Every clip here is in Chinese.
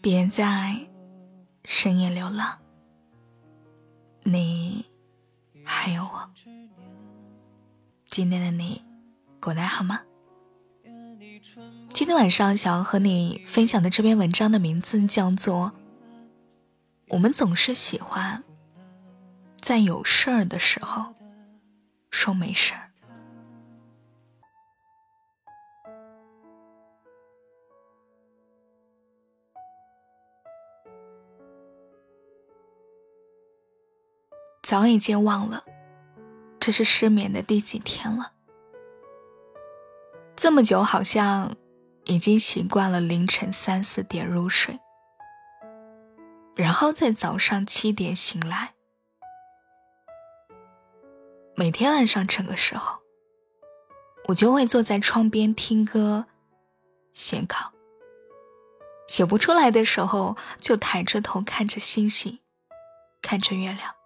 别在深夜流浪，你还有我。今天的你过得好吗？今天晚上想要和你分享的这篇文章的名字叫做《我们总是喜欢在有事儿的时候说没事儿》。早已经忘了，这是失眠的第几天了。这么久，好像已经习惯了凌晨三四点入睡，然后在早上七点醒来。每天晚上这个时候，我就会坐在窗边听歌、写稿。写不出来的时候，就抬着头看着星星，看着月亮。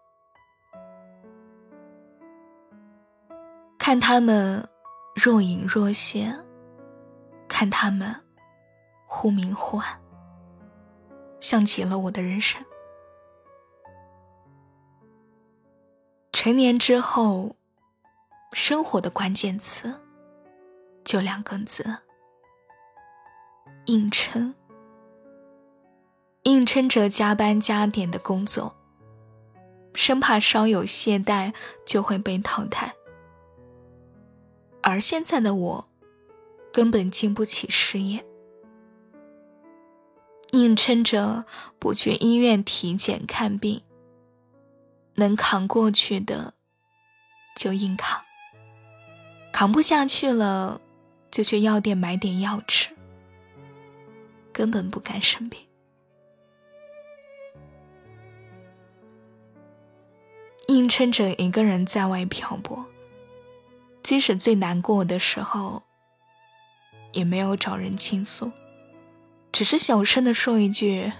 看他们若隐若现，看他们忽明忽暗，像极了我的人生。成年之后，生活的关键词就两个字：硬撑。硬撑着加班加点的工作，生怕稍有懈怠就会被淘汰。而现在的我，根本经不起失业，硬撑着不去医院体检看病，能扛过去的就硬扛，扛不下去了就去药店买点药吃，根本不敢生病，硬撑着一个人在外漂泊。即使最难过的时候，也没有找人倾诉，只是小声的说一句：“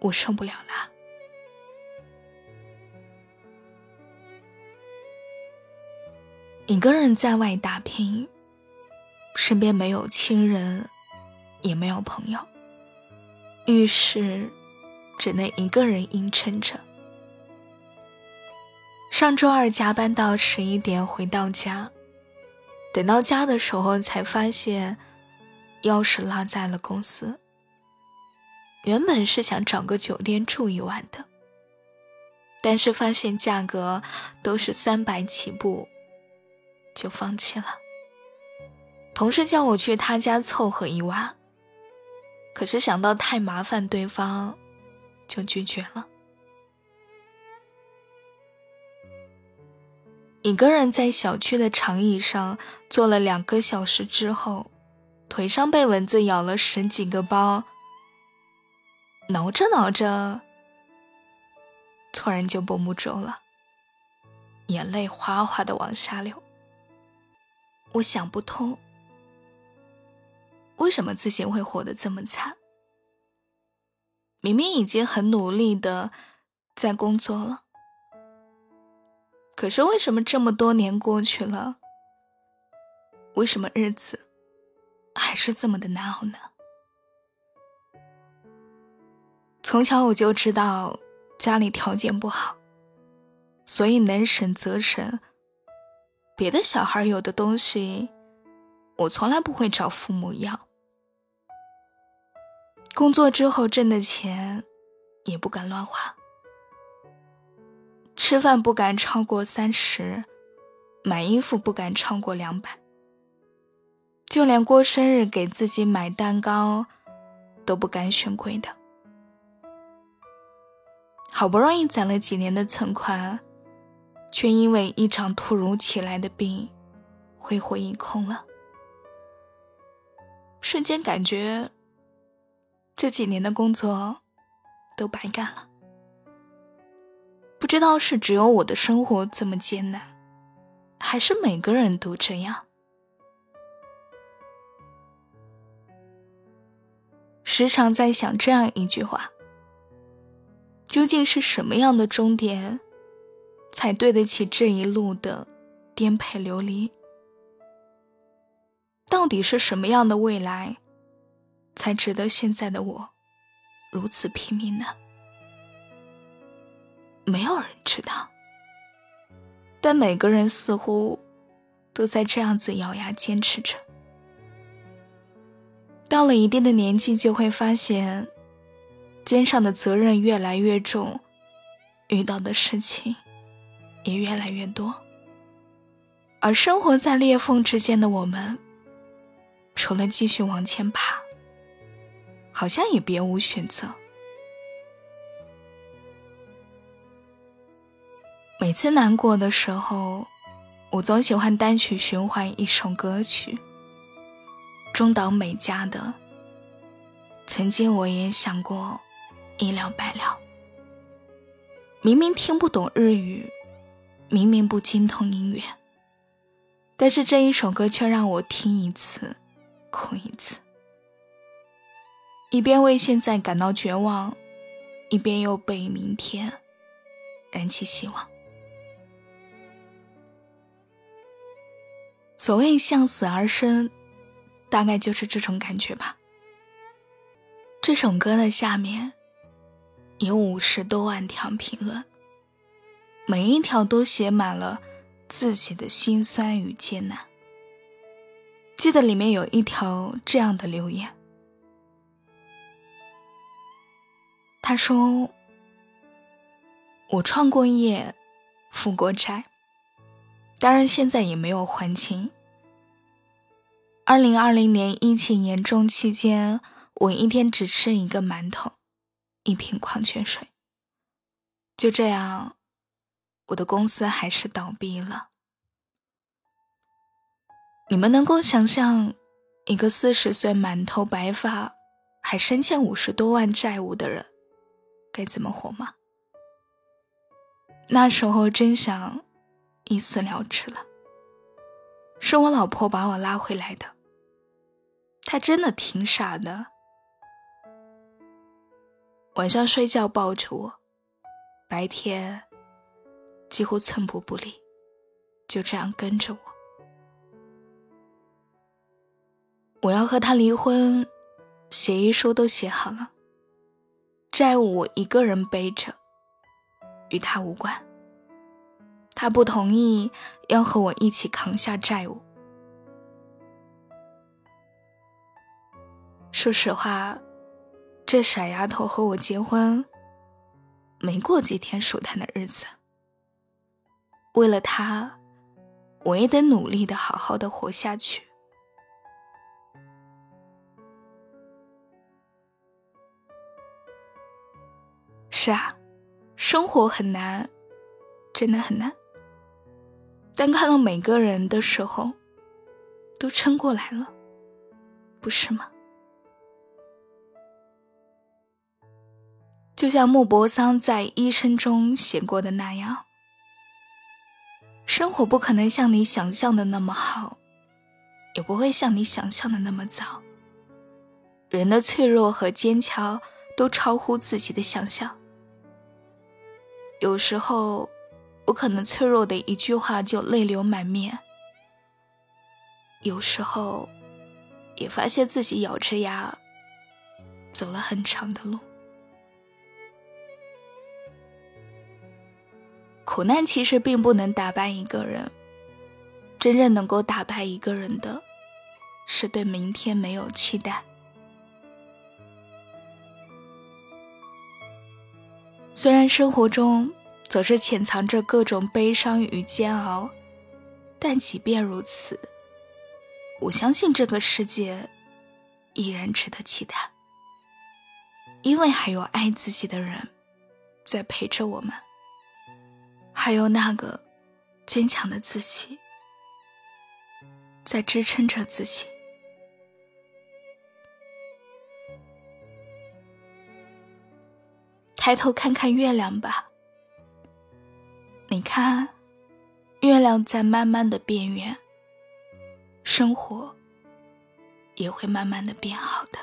我受不了了。”一个人在外打拼，身边没有亲人，也没有朋友，遇事只能一个人硬撑着。上周二加班到十一点回到家，等到家的时候才发现钥匙落在了公司。原本是想找个酒店住一晚的，但是发现价格都是三百起步，就放弃了。同事叫我去他家凑合一晚，可是想到太麻烦对方，就拒绝了。一个人在小区的长椅上坐了两个小时之后，腿上被蚊子咬了十几个包，挠着挠着，突然就绷不住了，眼泪哗哗的往下流。我想不通，为什么自己会活得这么惨？明明已经很努力的在工作了。可是为什么这么多年过去了，为什么日子还是这么的难熬呢？从小我就知道家里条件不好，所以能省则省。别的小孩有的东西，我从来不会找父母要。工作之后挣的钱，也不敢乱花。吃饭不敢超过三十，买衣服不敢超过两百，就连过生日给自己买蛋糕，都不敢选贵的。好不容易攒了几年的存款，却因为一场突如其来的病，挥霍一空了。瞬间感觉，这几年的工作，都白干了。不知道是只有我的生活这么艰难，还是每个人都这样。时常在想这样一句话：究竟是什么样的终点，才对得起这一路的颠沛流离？到底是什么样的未来，才值得现在的我如此拼命呢？没有人知道，但每个人似乎都在这样子咬牙坚持着。到了一定的年纪，就会发现肩上的责任越来越重，遇到的事情也越来越多，而生活在裂缝之间的我们，除了继续往前爬，好像也别无选择。每次难过的时候，我总喜欢单曲循环一首歌曲。中岛美嘉的。曾经我也想过一了百了。明明听不懂日语，明明不精通音乐，但是这一首歌却让我听一次，哭一次。一边为现在感到绝望，一边又被明天燃起希望。所谓向死而生，大概就是这种感觉吧。这首歌的下面有五十多万条评论，每一条都写满了自己的辛酸与艰难。记得里面有一条这样的留言，他说：“我创过业，负过债。”当然，现在也没有还清。二零二零年疫情严重期间，我一天只吃一个馒头，一瓶矿泉水。就这样，我的公司还是倒闭了。你们能够想象，一个四十岁、满头白发，还身欠五十多万债务的人，该怎么活吗？那时候真想。一死了之了。是我老婆把我拉回来的。她真的挺傻的。晚上睡觉抱着我，白天几乎寸步不离，就这样跟着我。我要和他离婚，协议书都写好了，债务我一个人背着，与他无关。他不同意要和我一起扛下债务。说实话，这傻丫头和我结婚，没过几天舒坦的日子。为了他，我也得努力的好好的活下去。是啊，生活很难，真的很难。但看到每个人的时候，都撑过来了，不是吗？就像莫泊桑在《医生》中写过的那样，生活不可能像你想象的那么好，也不会像你想象的那么糟。人的脆弱和坚强都超乎自己的想象，有时候。我可能脆弱的一句话就泪流满面，有时候也发现自己咬着牙走了很长的路。苦难其实并不能打败一个人，真正能够打败一个人的，是对明天没有期待。虽然生活中，总是潜藏着各种悲伤与煎熬，但即便如此，我相信这个世界依然值得期待，因为还有爱自己的人在陪着我们，还有那个坚强的自己在支撑着自己。抬头看看月亮吧。你看月亮在慢慢的变圆生活也会慢慢的变好的。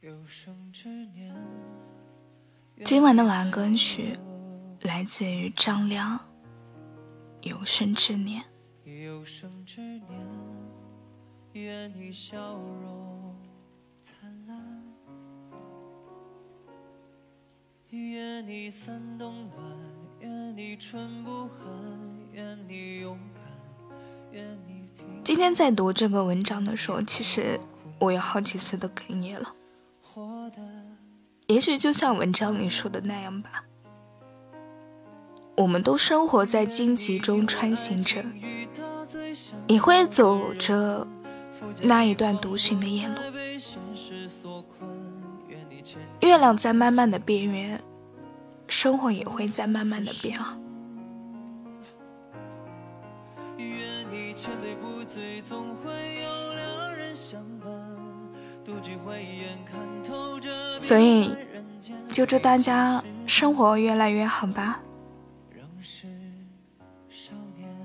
有生之年今晚的晚安歌曲来自于张亮，《有生之年》。有生之年，愿你笑容灿烂，愿你三冬暖，愿你春不寒，愿你勇敢，愿你今天在读这个文章的时候，其实我有好几次都哽咽了。也许就像文章里说的那样吧，我们都生活在荆棘中穿行着，也会走着那一段独行的夜路。月亮在慢慢的变圆，生活也会在慢慢的变好。愿你前辈不醉，总会有所以，就祝大家生活越来越好吧。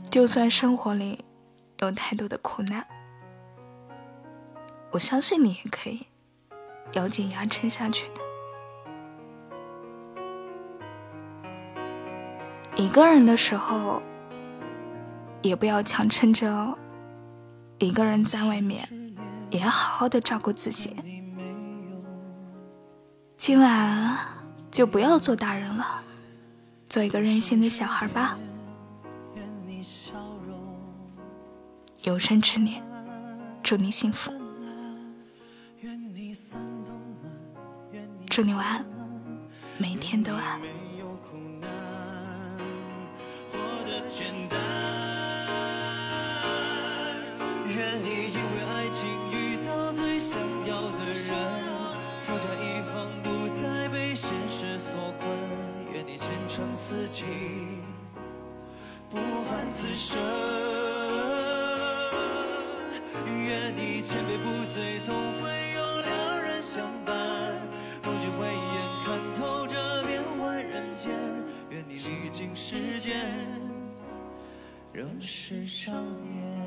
就算生活里有太多的苦难，我相信你也可以咬紧牙撑下去的。一个人的时候，也不要强撑着一个人在外面。也要好好的照顾自己。今晚就不要做大人了，做一个任性的小孩吧。有生之年，祝你幸福，祝你晚安，每天都安。愿自己，不凡此生。愿你千杯不醉，总会有良人相伴。不惧慧眼看透这变幻人间。愿你历经时间，仍是少年。